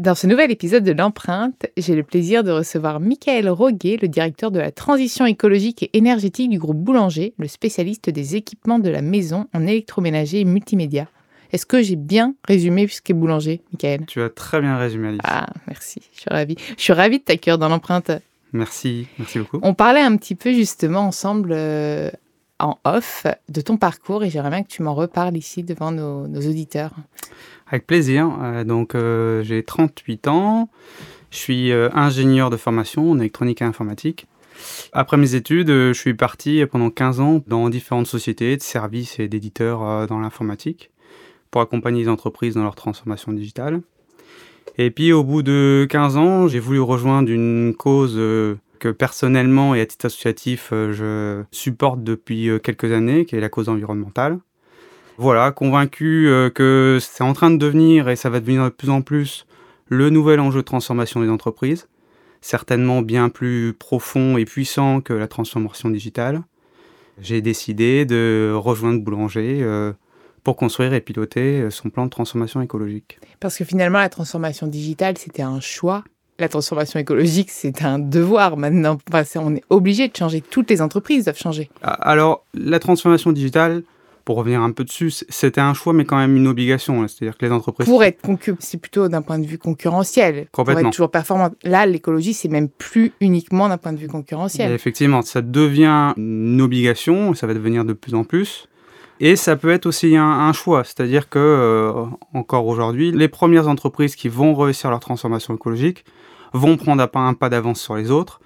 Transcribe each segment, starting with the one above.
Dans ce nouvel épisode de l'empreinte, j'ai le plaisir de recevoir Michael Roguet, le directeur de la transition écologique et énergétique du groupe Boulanger, le spécialiste des équipements de la maison en électroménager et multimédia. Est-ce que j'ai bien résumé ce qu'est Boulanger, Michael? Tu as très bien résumé, Alice. Ah, merci, je suis ravie. Je suis ravie de t'accueillir dans l'empreinte. Merci, merci beaucoup. On parlait un petit peu justement ensemble euh, en off de ton parcours et j'aimerais bien que tu m'en reparles ici devant nos auditeurs. Avec plaisir. Euh, donc, euh, j'ai 38 ans. Je suis euh, ingénieur de formation en électronique et informatique. Après mes études, je suis parti pendant 15 ans dans différentes sociétés de services et d'éditeurs dans l'informatique pour accompagner les entreprises dans leur transformation digitale. Et puis au bout de 15 ans, j'ai voulu rejoindre une cause que personnellement et à titre associatif, je supporte depuis quelques années, qui est la cause environnementale. Voilà, convaincu euh, que c'est en train de devenir, et ça va devenir de plus en plus, le nouvel enjeu de transformation des entreprises, certainement bien plus profond et puissant que la transformation digitale. J'ai décidé de rejoindre Boulanger euh, pour construire et piloter euh, son plan de transformation écologique. Parce que finalement, la transformation digitale, c'était un choix. La transformation écologique, c'est un devoir maintenant. on est obligé de changer. Toutes les entreprises doivent changer. Alors, la transformation digitale, pour revenir un peu dessus, c'était un choix, mais quand même une obligation. Hein. C'est-à-dire que les entreprises. Pour être c'est plutôt d'un point de vue concurrentiel. Pour être toujours performant. Là, l'écologie, c'est même plus uniquement d'un point de vue concurrentiel. effectivement, ça devient une obligation, ça va devenir de plus en plus. Et ça peut être aussi un, choix, c'est-à-dire que euh, encore aujourd'hui, les premières entreprises qui vont réussir leur transformation écologique vont prendre un pas d'avance sur les autres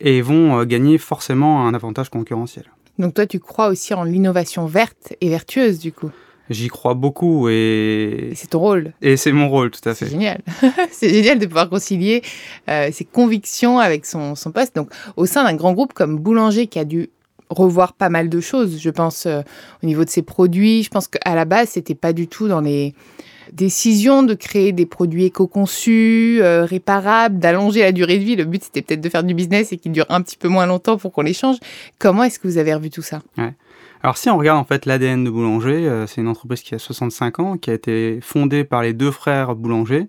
et vont euh, gagner forcément un avantage concurrentiel. Donc toi, tu crois aussi en l'innovation verte et vertueuse, du coup J'y crois beaucoup et... c'est ton rôle. Et c'est mon rôle, tout à fait. C'est génial. c'est génial de pouvoir concilier euh, ses convictions avec son, son poste. Donc au sein d'un grand groupe comme Boulanger qui a dû revoir pas mal de choses, je pense, euh, au niveau de ses produits. Je pense qu'à la base, c'était pas du tout dans les décision de créer des produits éco-conçus, euh, réparables, d'allonger la durée de vie. Le but, c'était peut-être de faire du business et qu'il dure un petit peu moins longtemps pour qu'on les change. Comment est-ce que vous avez revu tout ça? Alors si on regarde en fait l'ADN de Boulanger, euh, c'est une entreprise qui a 65 ans, qui a été fondée par les deux frères Boulanger.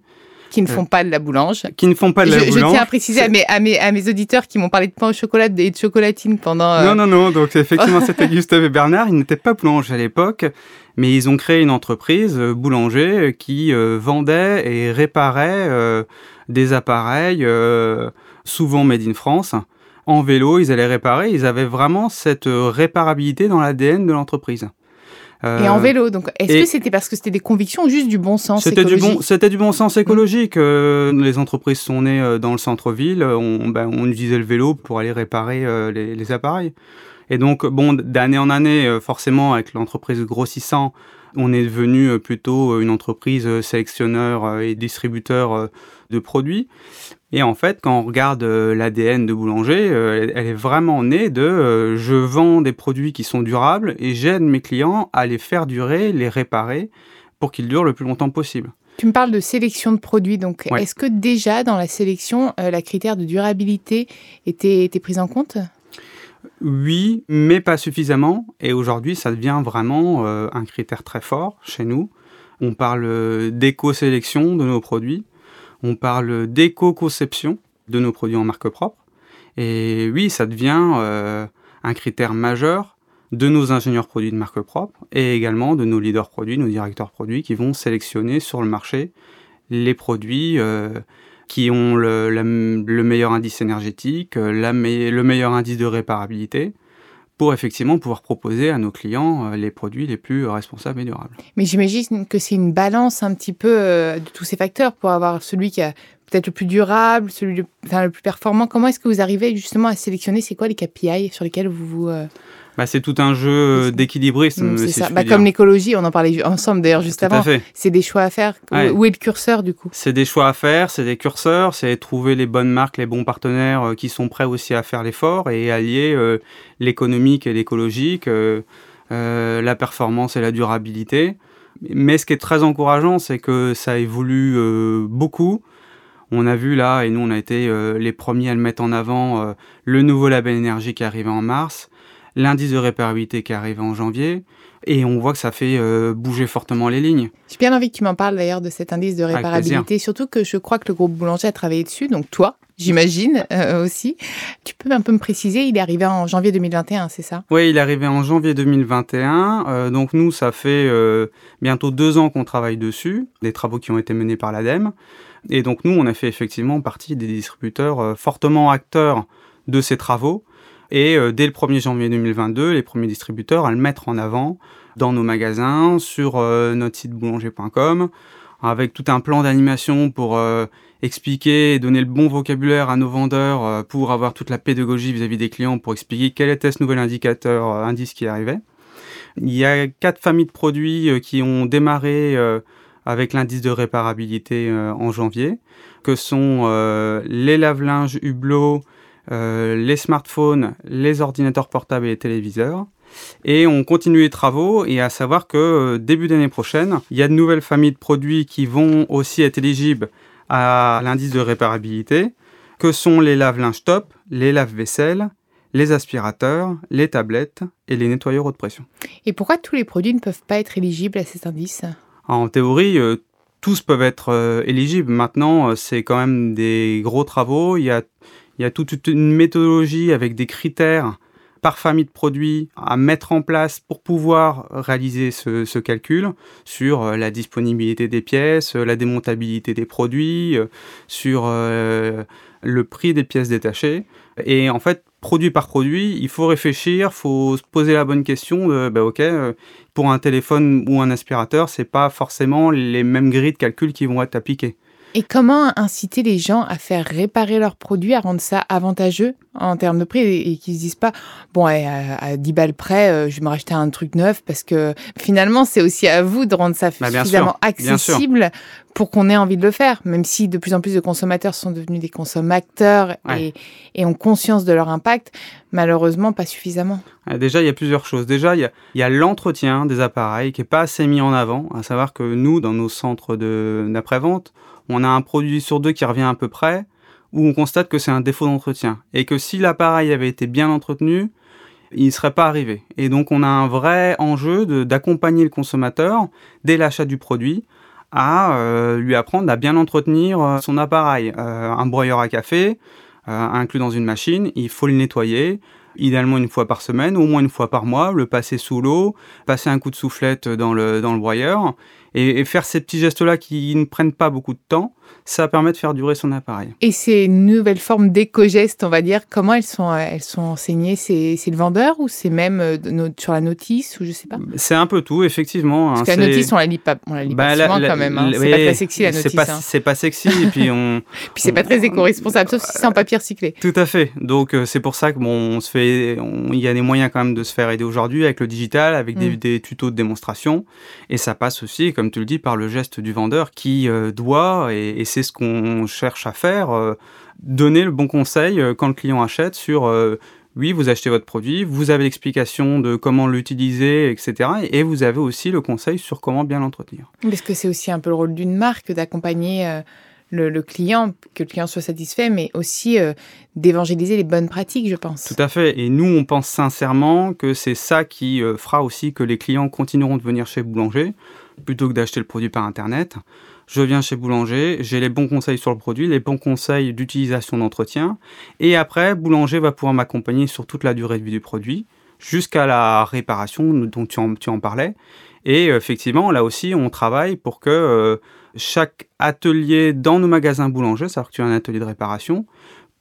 Qui ne font pas de la boulange. Qui ne font pas de la boulange. Je tiens à préciser à mes, à, mes, à mes auditeurs qui m'ont parlé de pain au chocolat et de chocolatine pendant... Euh, non, non, non. Donc effectivement, c'était Gustave et Bernard. Ils n'étaient pas boulangers à l'époque mais ils ont créé une entreprise, euh, Boulanger, euh, qui euh, vendait et réparait des appareils, souvent made in France. En vélo, ils allaient réparer, ils avaient vraiment cette réparabilité dans l'ADN de l'entreprise. Et en vélo, donc est-ce que c'était parce que c'était des convictions ou juste du bon sens C'était du bon, c'était du bon sens écologique. les entreprises sont nées dans le centre-ville, on, ben, on, utilisait le vélo pour aller réparer les, les, appareils. Et donc, bon, d'année en année, euh, forcément, avec l'entreprise grossissant, on est devenu euh, plutôt euh, une entreprise sélectionneur et distributeur de produits. Et en fait, quand on regarde l'ADN de Boulanger, elle est vraiment née de je vends des produits qui sont durables et j'aide mes clients à les faire durer, les réparer pour qu'ils durent le plus longtemps possible. Tu me parles de sélection de produits, donc est-ce que déjà dans la sélection, la critère de durabilité était, était prise en compte? Oui, mais pas suffisamment. Et aujourd'hui, ça devient vraiment euh, un critère très fort chez nous. On parle euh, d'éco-sélection de nos produits. On parle d'éco-conception de nos produits en marque propre. Et oui, ça devient euh, un critère majeur de nos ingénieurs produits de marque propre et également de nos leaders produits, nos directeurs produits qui vont sélectionner sur le marché les produits qui ont le, meilleur indice énergétique, euh, le meilleur indice de réparabilité, pour effectivement pouvoir proposer à nos clients euh, les produits les plus responsables et durables. Mais j'imagine que c'est une balance un petit peu euh, de tous ces facteurs pour avoir celui qui a peut-être le plus durable, celui le, enfin, le plus performant. Comment est-ce que vous arrivez justement à sélectionner C'est quoi les KPI sur lesquels vous vous... bah, c'est tout un jeu d'équilibrisme. C'est ça. Bah, comme l'écologie, on en parlait ensemble d'ailleurs juste tout avant. C'est des choix à faire. Où est le curseur du coup? C'est des choix à faire, c'est des curseurs, c'est trouver les bonnes marques, les bons partenaires euh, qui sont prêts aussi à faire l'effort et allier euh, l'économique et l'écologique, euh, la performance et la durabilité. Mais ce qui est très encourageant, c'est que ça évolue beaucoup. On a vu là, et nous on a été les premiers à le mettre en avant, le nouveau label énergie qui est arrivé en mars l'indice de réparabilité qui est arrivé en janvier, et on voit que ça fait euh, bouger fortement les lignes. J'ai bien envie que tu m'en parles d'ailleurs de cet indice de réparabilité, surtout que je crois que le groupe Boulanger a travaillé dessus, donc toi, j'imagine euh, aussi. Tu peux un peu me préciser, il est arrivé en janvier 2021, c'est ça? Oui, il est arrivé en janvier 2021. Euh, donc nous, ça fait bientôt deux ans qu'on travaille dessus, des travaux qui ont été menés par l'ADEME. Et donc nous, on a fait effectivement partie des distributeurs fortement acteurs de ces travaux. Et euh, dès le 1er janvier 2022, les premiers distributeurs à le mettre en avant dans nos magasins, sur euh, notre site boulanger.com, avec tout un plan d'animation pour euh, expliquer et donner le bon vocabulaire à nos vendeurs pour avoir toute la pédagogie vis-à-vis des clients pour expliquer quel était ce nouvel indicateur, indice qui arrivait. Il y a quatre familles de produits qui ont démarré avec l'indice de réparabilité en janvier, que sont les lave-linges Hublot, euh, les smartphones, les ordinateurs portables et les téléviseurs. Et on continue les travaux et à savoir que euh, début d'année prochaine, il y a de nouvelles familles de produits qui vont aussi être éligibles à l'indice de réparabilité, que sont les lave-linges top, les lave-vaisselle, les aspirateurs, les tablettes et les nettoyeurs haute pression. Et pourquoi tous les produits ne peuvent pas être éligibles à cet indice En théorie, euh, tous peuvent être éligibles. Maintenant, c'est quand même des gros travaux. Il y a il y a toute une méthodologie avec des critères par famille de produits à mettre en place pour pouvoir réaliser ce, calcul sur euh, la disponibilité des pièces, la démontabilité des produits, euh, sur euh, le prix des pièces détachées. Et en fait, produit par produit, il faut réfléchir, il faut se poser la bonne question de, bah, ok, pour un téléphone ou un aspirateur, c'est pas forcément les mêmes grilles de calcul qui vont être appliquées. Et comment inciter les gens à faire réparer leurs produits, à rendre ça avantageux en termes de prix et, qu'ils se disent pas, bon, à, 10 balles près, euh, je vais me racheter un truc neuf parce que finalement, c'est aussi à vous de rendre ça bah, suffisamment accessible pour qu'on ait envie de le faire, même si de plus en plus de consommateurs sont devenus des consommateurs et, et, ont conscience de leur impact, malheureusement pas suffisamment. Déjà, il y a plusieurs choses. Déjà, il y a, il y a l'entretien des appareils qui n'est pas assez mis en avant, à savoir que nous, dans nos centres d'après-vente, on a un produit sur deux qui revient à peu près, où on constate que c'est un défaut d'entretien. Et que si l'appareil avait été bien entretenu, il ne serait pas arrivé. Et donc on a un vrai enjeu d'accompagner le consommateur dès l'achat du produit à euh, lui apprendre à bien entretenir euh, son appareil. Euh, un broyeur à café, inclus dans une machine, il faut le nettoyer, idéalement une fois par semaine, au moins une fois par mois, le passer sous l'eau, passer un coup de soufflette dans le, dans le broyeur, et, faire ces petits gestes-là qui ne prennent pas beaucoup de temps, ça permet de faire durer son appareil. Et ces nouvelles formes d'éco-gestes, on va dire, comment elles sont, elles sont enseignées? C'est le vendeur ou c'est même euh, sur la notice ou je sais pas? C'est un peu tout, effectivement. Hein, Parce que la notice, on la lit pas, on la lit bah, pas souvent quand même. Hein. C'est pas très sexy la notice. C'est pas, pas sexy et puis on. puis c'est pas très éco-responsable, sauf si c'est en papier recyclé. Tout à fait. Donc euh, c'est pour ça que bon, on se fait, il y a des moyens quand même de se faire aider aujourd'hui avec le digital, avec des, mm. des, tutos de démonstration, et ça passe aussi, comme tu le dis, par le geste du vendeur qui euh, doit et, c'est ce qu'on cherche à faire, euh, donner le bon conseil euh, quand le client achète sur oui, vous achetez votre produit, vous avez l'explication de comment l'utiliser, etc. Et vous avez aussi le conseil sur comment bien l'entretenir. Parce que c'est aussi un peu le rôle d'une marque d'accompagner le, client, que le client soit satisfait, mais aussi d'évangéliser les bonnes pratiques, je pense. Tout à fait. Et nous, on pense sincèrement que c'est ça qui fera aussi que les clients continueront de venir chez Boulanger plutôt que d'acheter le produit par Internet je viens chez Boulanger, j'ai les bons conseils sur le produit, les bons conseils d'utilisation d'entretien, et après, Boulanger va pouvoir m'accompagner sur toute la durée de vie du produit, jusqu'à la réparation dont tu en, tu en, parlais. Et effectivement, là aussi, on travaille pour que euh, chaque atelier dans nos magasins Boulanger, c'est-à-dire que tu as un atelier de réparation,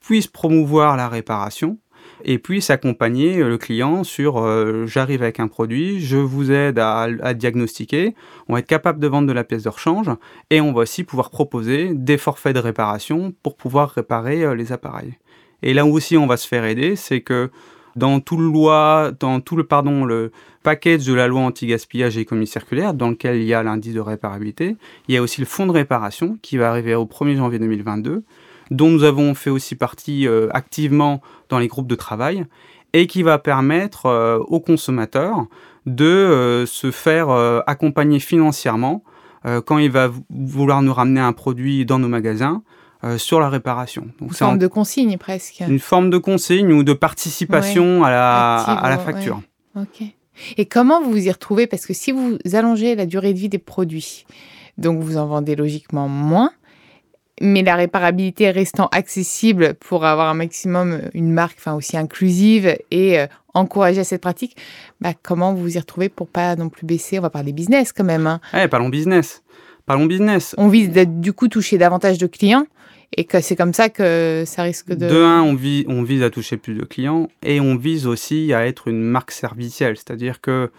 puisse promouvoir la réparation et puis s'accompagner euh, le client sur euh, j'arrive avec un produit, je vous aide à, diagnostiquer, on va être capable de vendre de la pièce de rechange et on va aussi pouvoir proposer des forfaits de réparation pour pouvoir réparer euh, les appareils. Et là aussi on va se faire aider, c'est que dans tout le package de la loi anti-gaspillage et économie circulaire, dans lequel il y a l'indice de réparabilité. Il y a aussi le fonds de réparation qui va arriver au 1er janvier 2022, dont nous avons fait aussi partie euh, activement dans les groupes de travail et qui va permettre euh, aux consommateurs de euh, se faire accompagner financièrement quand il va vouloir nous ramener un produit dans nos magasins sur la réparation. Donc, une forme de consigne presque. Une forme de consigne ou de participation à la, à la facture. Ok. Et comment vous vous y retrouvez? Parce que si vous allongez la durée de vie des produits, donc vous en vendez logiquement moins, mais la réparabilité restant accessible pour avoir un maximum une marque enfin aussi inclusive et euh, encourager à cette pratique, bah, comment vous vous y retrouvez pour pas non plus baisser? On va parler business quand même. Hein. Eh, parlons business. Parlons business. On vise du coup toucher davantage de clients et que c'est comme ça que ça risque de... De un, on, vise, on vise à toucher plus de clients et on vise aussi à être une marque servicielle, c'est-à-dire que...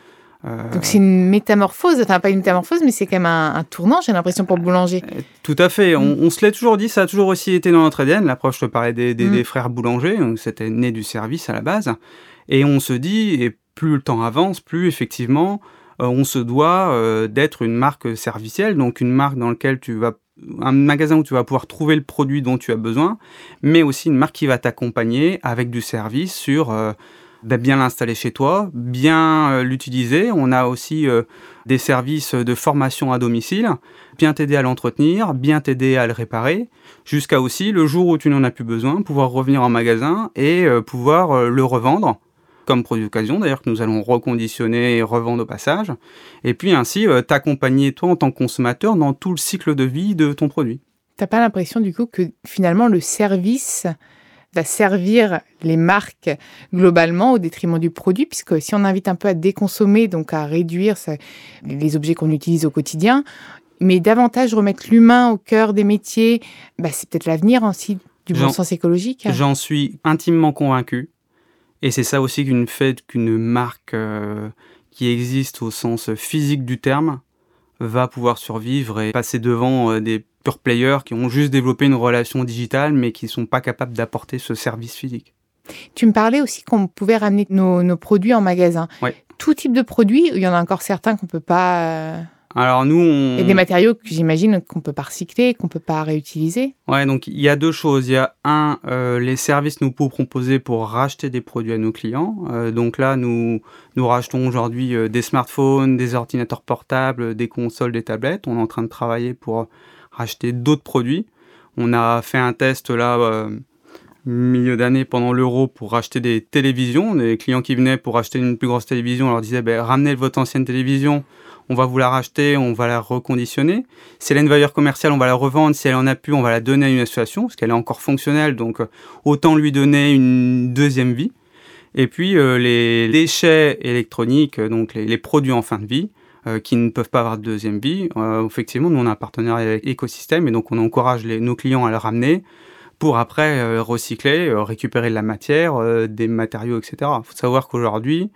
Euh, Donc c'est une métamorphose, enfin pas une métamorphose, mais c'est quand même un, tournant, j'ai l'impression, pour le boulanger. Euh, tout à fait, on, mm. se l'est toujours dit, ça a toujours aussi été dans notre ADN, l'approche, je te parlais des, des, mm. des frères boulangers, c'était né du service à la base, et on se dit, et plus le temps avance, plus effectivement, euh, on se doit d'être une marque servicielle, donc une marque dans laquelle tu vas un magasin où tu vas pouvoir trouver le produit dont tu as besoin, mais aussi une marque qui va t'accompagner avec du service sur euh, ben, bien l'installer chez toi, bien euh, l'utiliser. On a aussi euh, des services de formation à domicile, bien t'aider à l'entretenir, bien t'aider à le réparer, jusqu'à aussi le jour où tu n'en as plus besoin, pouvoir revenir en magasin et pouvoir le revendre comme produit d'occasion d'ailleurs que nous allons reconditionner et revendre au passage, et puis ainsi euh, t'accompagner toi en tant que consommateur dans tout le cycle de vie de ton produit. T'as pas l'impression du coup que finalement le service va servir les marques globalement au détriment du produit, puisque si on invite un peu à déconsommer, donc à réduire les objets qu'on utilise au quotidien, mais davantage remettre l'humain au cœur des métiers, bah, c'est peut-être l'avenir aussi du bon sens écologique. J'en suis intimement convaincu. Et c'est ça aussi qu'une fait qu'une marque euh, qui existe au sens physique du terme va pouvoir survivre et passer devant euh, des pure players qui ont juste développé une relation digitale mais qui ne sont pas capables d'apporter ce service physique. Tu me parlais aussi qu'on pouvait ramener nos, nos, produits en magasin. Tout type de produits, il y en a encore certains qu'on ne peut pas... Alors nous, on... Et des matériaux que j'imagine qu'on peut pas recycler, qu'on peut pas réutiliser. Ouais, donc il y a deux choses. Il y a un, euh, les services nous pouvons proposer pour racheter des produits à nos clients. Euh, donc là, nous nous rachetons aujourd'hui euh, des smartphones, des ordinateurs portables, des consoles, des tablettes. On est en train de travailler pour racheter d'autres produits. On a fait un test là milieu d'année pendant l'euro pour racheter des télévisions. Des clients qui venaient pour acheter une plus grosse télévision, on leur disait ben, ramenez votre ancienne télévision on va vous la racheter, on va la reconditionner. Si elle a une valeur commerciale, on va la revendre. Si elle en a plus, on va la donner à une association, parce qu'elle est encore fonctionnelle, donc euh, autant lui donner une deuxième vie. Et puis euh, les déchets électroniques, euh, donc les, produits en fin de vie, qui ne peuvent pas avoir de deuxième vie, effectivement, nous on a un partenariat avec Écosystème et donc on encourage nos clients à le ramener pour après recycler, récupérer de la matière, des matériaux, etc. Il faut savoir qu'aujourd'hui,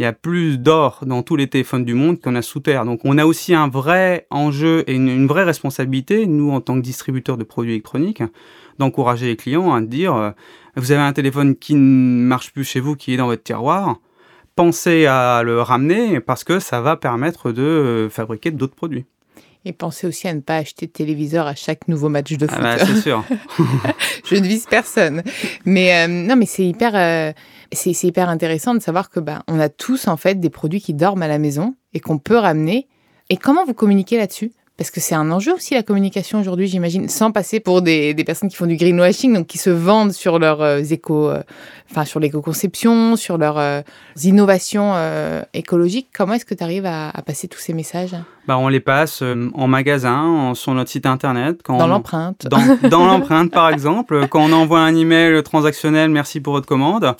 il y a plus d'or dans tous les téléphones du monde qu'on a sous terre. Donc on a aussi un vrai enjeu et une, vraie responsabilité, nous en tant que distributeurs de produits électroniques, d'encourager les clients à dire, euh, vous avez un téléphone qui ne marche plus chez vous, qui est dans votre tiroir, pensez à le ramener parce que ça va permettre de euh, fabriquer d'autres produits. Et pensez aussi à ne pas acheter de téléviseur à chaque nouveau match de ah foot. Ah bah, c'est sûr. je ne vise personne. Mais euh, non, mais c'est hyper, euh, c'est hyper intéressant de savoir que bah, on a tous en fait des produits qui dorment à la maison et qu'on peut ramener. Et comment vous communiquez là-dessus? Parce que c'est un enjeu aussi la communication aujourd'hui, j'imagine, sans passer pour des, des, personnes qui font du greenwashing, donc qui se vendent sur leurs euh, éco, euh, enfin sur l'éco-conception, sur leurs euh, innovations écologiques. Comment est-ce que tu arrives à, à, passer tous ces messages? Bah, on les passe en magasin, sur notre site internet. Quand dans l'empreinte. Dans, dans l'empreinte, par exemple. Quand on envoie un email transactionnel, merci pour votre commande.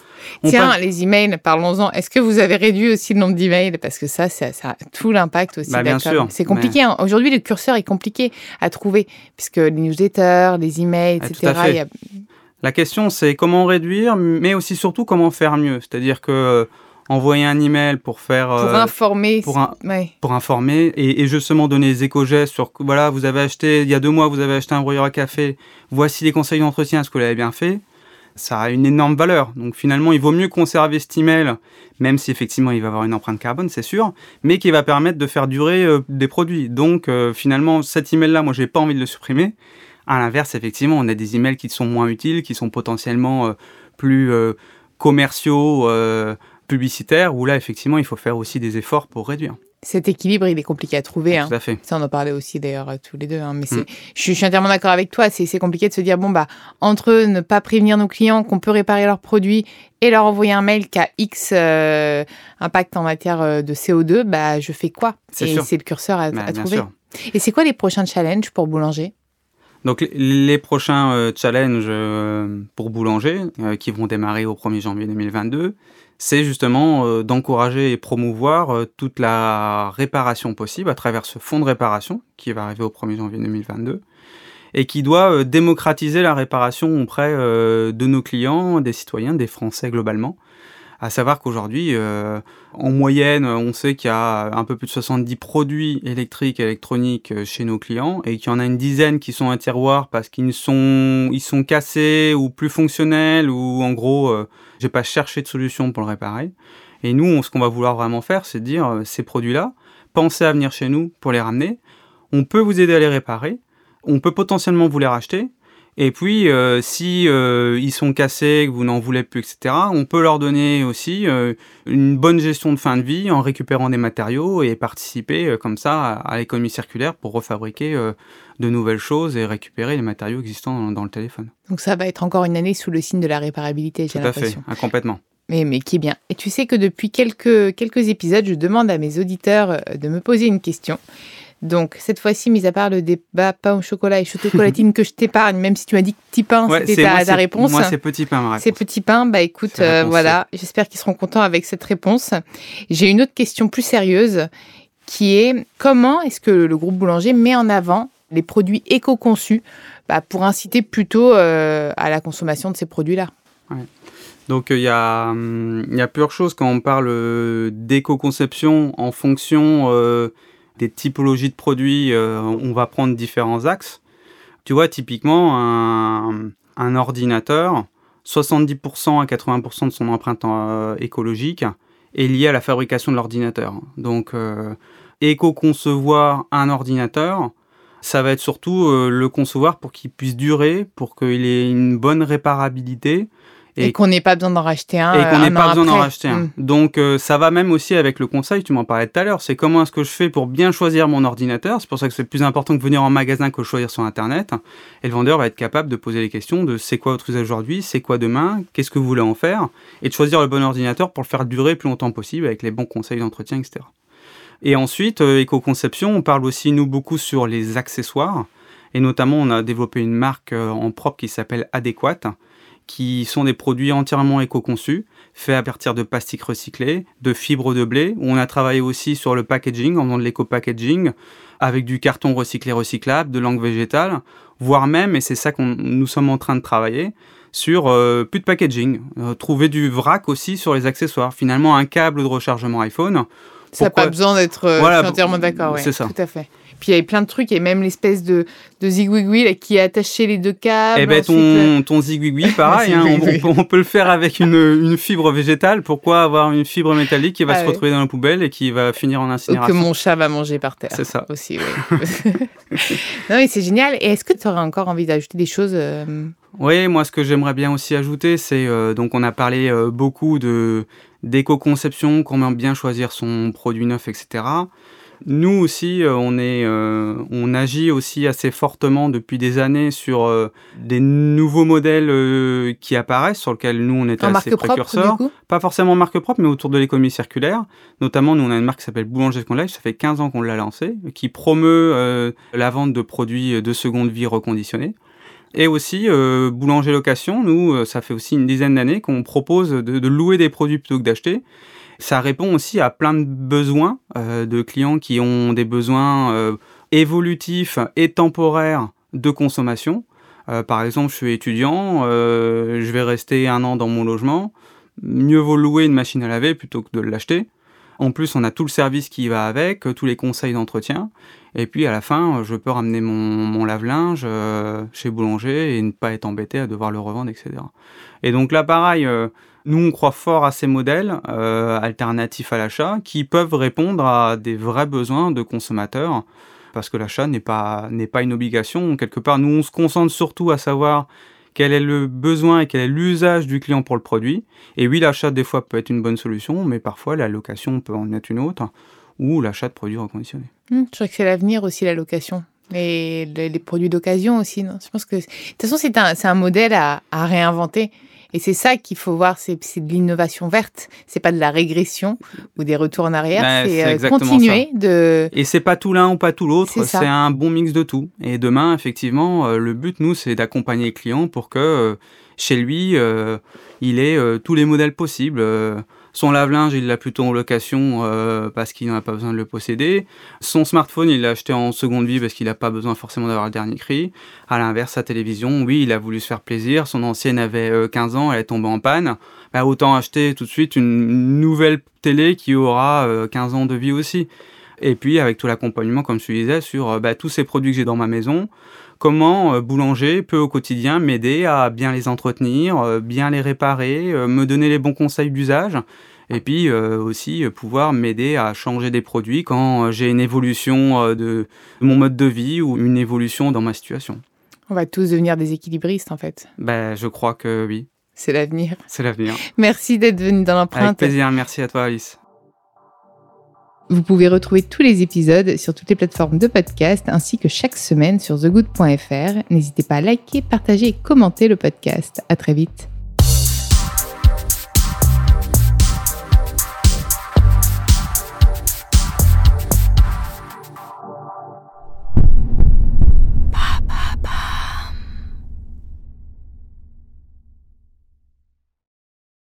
Tiens, les emails, parlons-en. Est-ce que vous avez réduit aussi le nombre d'emails? Parce que ça, ça, ça, a tout l'impact aussi. Bah, bien sûr. C'est compliqué. Hein. Aujourd'hui, le curseur est compliqué à trouver, puisque les newsletters, les emails, etc. La question, c'est comment réduire, mais aussi surtout comment faire mieux? C'est-à-dire que euh, envoyer un email pour faire pour euh, informer pour, pour informer et, justement donner des éco-gestes sur voilà vous avez acheté il y a deux mois vous avez acheté un brouilleur à café voici les conseils d'entretien est-ce que vous l'avez bien fait? Ça a une énorme valeur. Donc finalement, il vaut mieux conserver cet email, même si effectivement il va avoir une empreinte carbone, c'est sûr, mais qui va permettre de faire durer euh, des produits. Donc euh, finalement, cet email-là, moi, j'ai pas envie de le supprimer. À l'inverse, effectivement, on a des emails qui sont moins utiles, qui sont potentiellement plus commerciaux, publicitaires, où là, effectivement, il faut faire aussi des efforts pour réduire. Cet équilibre, il est compliqué à trouver. Hein. Tout à fait. Ça, on en parlait aussi d'ailleurs tous les deux. Hein. Mais mm. je, suis entièrement d'accord avec toi. C'est compliqué de se dire, bon, bah, entre ne pas prévenir nos clients qu'on peut réparer leurs produits et leur envoyer un mail qui a X euh, impact en matière euh, de CO2, bah, je fais quoi? Et c'est le curseur à, bah, trouver. Et c'est quoi les prochains challenges pour Boulanger? Donc les prochains euh, challenges pour Boulanger, qui vont démarrer au 1er janvier 2022, c'est justement euh, d'encourager et promouvoir euh, toute la réparation possible à travers ce fonds de réparation qui va arriver au 1er janvier 2022 et qui doit euh, démocratiser la réparation auprès de nos clients, des citoyens, des Français globalement. À savoir qu'aujourd'hui, en moyenne, on sait qu'il y a un peu plus de 70 produits électriques et électroniques chez nos clients et qu'il y en a une dizaine qui sont un tiroir parce qu'ils sont, ils sont cassés ou plus fonctionnels ou en gros j'ai pas cherché de solution pour le réparer. Et nous, ce qu'on va vouloir vraiment faire, c'est dire euh, ces produits-là, pensez à venir chez nous pour les ramener. On peut vous aider à les réparer. On peut potentiellement vous les racheter. Et puis, euh, si euh, ils sont cassés, que vous n'en voulez plus, etc., on peut leur donner aussi une bonne gestion de fin de vie en récupérant des matériaux et participer comme ça à, l'économie circulaire pour refabriquer de nouvelles choses et récupérer les matériaux existants dans, le téléphone. Donc ça va être encore une année sous le signe de la réparabilité, j'ai l'impression. Tout à fait, complètement. Mais, mais qui est bien. Et tu sais que depuis quelques, quelques épisodes, je demande à mes auditeurs de me poser une question. Donc, cette fois-ci, mis à part le débat pain au chocolat et chocolatine que je t'épargne, même si tu m'as dit petit pain, c'était ta, réponse. Moi, c'est petit pain, ma C'est petit pain. Bah écoute, euh, voilà, j'espère qu'ils seront contents avec cette réponse. J'ai une autre question plus sérieuse qui est comment est-ce que le groupe Boulanger met en avant les produits éco-conçus bah, pour inciter plutôt euh, à la consommation de ces produits-là? Donc il y, a, hum, y a plusieurs choses quand on parle euh, d'éco-conception en fonction des typologies de produits, euh, on va prendre différents axes. Tu vois, typiquement, un, ordinateur, 70% à 80% de son empreinte euh, écologique est lié à la fabrication de l'ordinateur. Donc, euh, éco-concevoir un ordinateur, ça va être surtout le concevoir pour qu'il puisse durer, pour qu'il ait une bonne réparabilité, et, qu'on n'ait pas besoin d'en racheter un. Et qu'on n'ait pas besoin d'en racheter un. Mm. Donc euh, ça va même aussi avec le conseil, tu m'en parlais tout à l'heure, c'est comment est-ce que je fais pour bien choisir mon ordinateur? C'est pour ça que c'est plus important que venir en magasin que choisir sur Internet. Et le vendeur va être capable de poser les questions de c'est quoi votre usage aujourd'hui, c'est quoi demain, qu'est-ce que vous voulez en faire, et de choisir le bon ordinateur pour le faire durer le plus longtemps possible avec les bons conseils d'entretien, etc. Et ensuite, euh, éco-conception, on parle aussi nous beaucoup sur les accessoires. Et notamment, on a développé une marque euh, en propre qui s'appelle Adéquate, qui sont des produits entièrement éco-conçus, faits à partir de plastique recyclé, de fibres de blé. On a travaillé aussi sur le packaging, en faisant de l'éco-packaging, avec du carton recyclé recyclable, de langue végétale, voire même, et c'est ça que nous sommes en train de travailler, sur euh, plus de packaging. Euh, trouver du vrac aussi sur les accessoires. Finalement, un câble de rechargement iPhone. Ça n'a pas besoin d'être. Euh, voilà, entièrement d'accord. Ouais, c'est ça. Tout à fait. Puis il y avait plein de trucs, et même l'espèce de, de qui est attaché les deux câbles. Eh ben ton, euh, ton zigouigui, pareil, hein, on, peut, le faire avec une, une, fibre végétale. Pourquoi avoir une fibre métallique qui va ah se retrouver dans la poubelle et qui va finir en incinération Ou que mon chat va manger par terre. C'est ça. Aussi, oui. non mais c'est génial. Et est-ce que tu aurais encore envie d'ajouter des choses euh, Oui, moi ce que j'aimerais bien aussi ajouter, c'est euh, donc on a parlé beaucoup de d'éco-conception, comment bien choisir son produit neuf, etc. Nous aussi, euh, on, est, euh, on agit aussi assez fortement depuis des années sur euh, des nouveaux modèles qui apparaissent, sur lesquels nous, on est assez précurseurs. Pas forcément marque propre, mais autour de l'économie circulaire. Notamment, nous, on a une marque qui s'appelle Boulanger Second Life, ça fait 15 ans qu'on l'a lancée, qui promeut la vente de produits de seconde vie reconditionnés. Et aussi, Boulanger Location, nous, ça fait aussi une dizaine d'années qu'on propose de, de, louer des produits plutôt que d'acheter. Ça répond aussi à plein de besoins euh, de clients qui ont des besoins euh, évolutifs et temporaires de consommation. Euh, par exemple, je suis étudiant, je vais rester un an dans mon logement. Mieux vaut louer une machine à laver plutôt que de l'acheter. En plus, on a tout le service qui va avec, tous les conseils d'entretien. Et puis à la fin, je peux ramener mon, lave-linge chez Boulanger et ne pas être embêté à devoir le revendre, etc. Et donc là, pareil, nous, on croit fort à ces modèles alternatifs à l'achat qui peuvent répondre à des vrais besoins de consommateurs parce que l'achat n'est pas, n'est pas une obligation. Quelque part, nous, on se concentre surtout à savoir quel est le besoin et quel est l'usage du client pour le produit. Et oui, l'achat, des fois, peut être une bonne solution, mais parfois, la location peut en être une autre, ou l'achat de produits reconditionnés. Mmh, je crois que c'est l'avenir aussi, la location. Les, les, produits d'occasion aussi. Non? Je pense que, de toute façon, c'est un, un modèle à, à réinventer. Et c'est ça qu'il faut voir, c'est de l'innovation verte. C'est pas de la régression ou des retours en arrière. Ben, c'est euh, continuer de. Et c'est pas tout l'un ou pas tout l'autre. C'est un bon mix de tout. Et demain, effectivement, euh, le but nous, c'est d'accompagner le client pour que euh, chez lui, il ait tous les modèles possibles. Son lave-linge, il l'a plutôt en location euh, parce qu'il n'a pas besoin de le posséder. Son smartphone, il l'a acheté en seconde vie parce qu'il n'a pas besoin forcément d'avoir le dernier cri. À l'inverse, sa télévision, oui, il a voulu se faire plaisir. Son ancienne avait 15 euh, ans, elle est tombée en panne. Bah, autant acheter tout de suite une nouvelle télé qui aura 15 euh, ans de vie aussi. Et puis avec tout l'accompagnement, comme je disais, sur bah, tous ces produits que j'ai dans ma maison, comment Boulanger peut au quotidien m'aider à bien les entretenir, bien les réparer, me donner les bons conseils d'usage et puis euh, aussi euh, pouvoir m'aider à changer des produits quand euh, j'ai une évolution de mon mode de vie ou une évolution dans ma situation. On va tous devenir des équilibristes en fait. Ben, je crois que oui. C'est l'avenir. C'est l'avenir. Merci d'être venu dans l'empreinte. Avec plaisir, merci à toi Alice. Vous pouvez retrouver tous les épisodes sur toutes les plateformes de podcast ainsi que chaque semaine sur thegood.fr. N'hésitez pas à liker, partager et commenter le podcast. À très vite.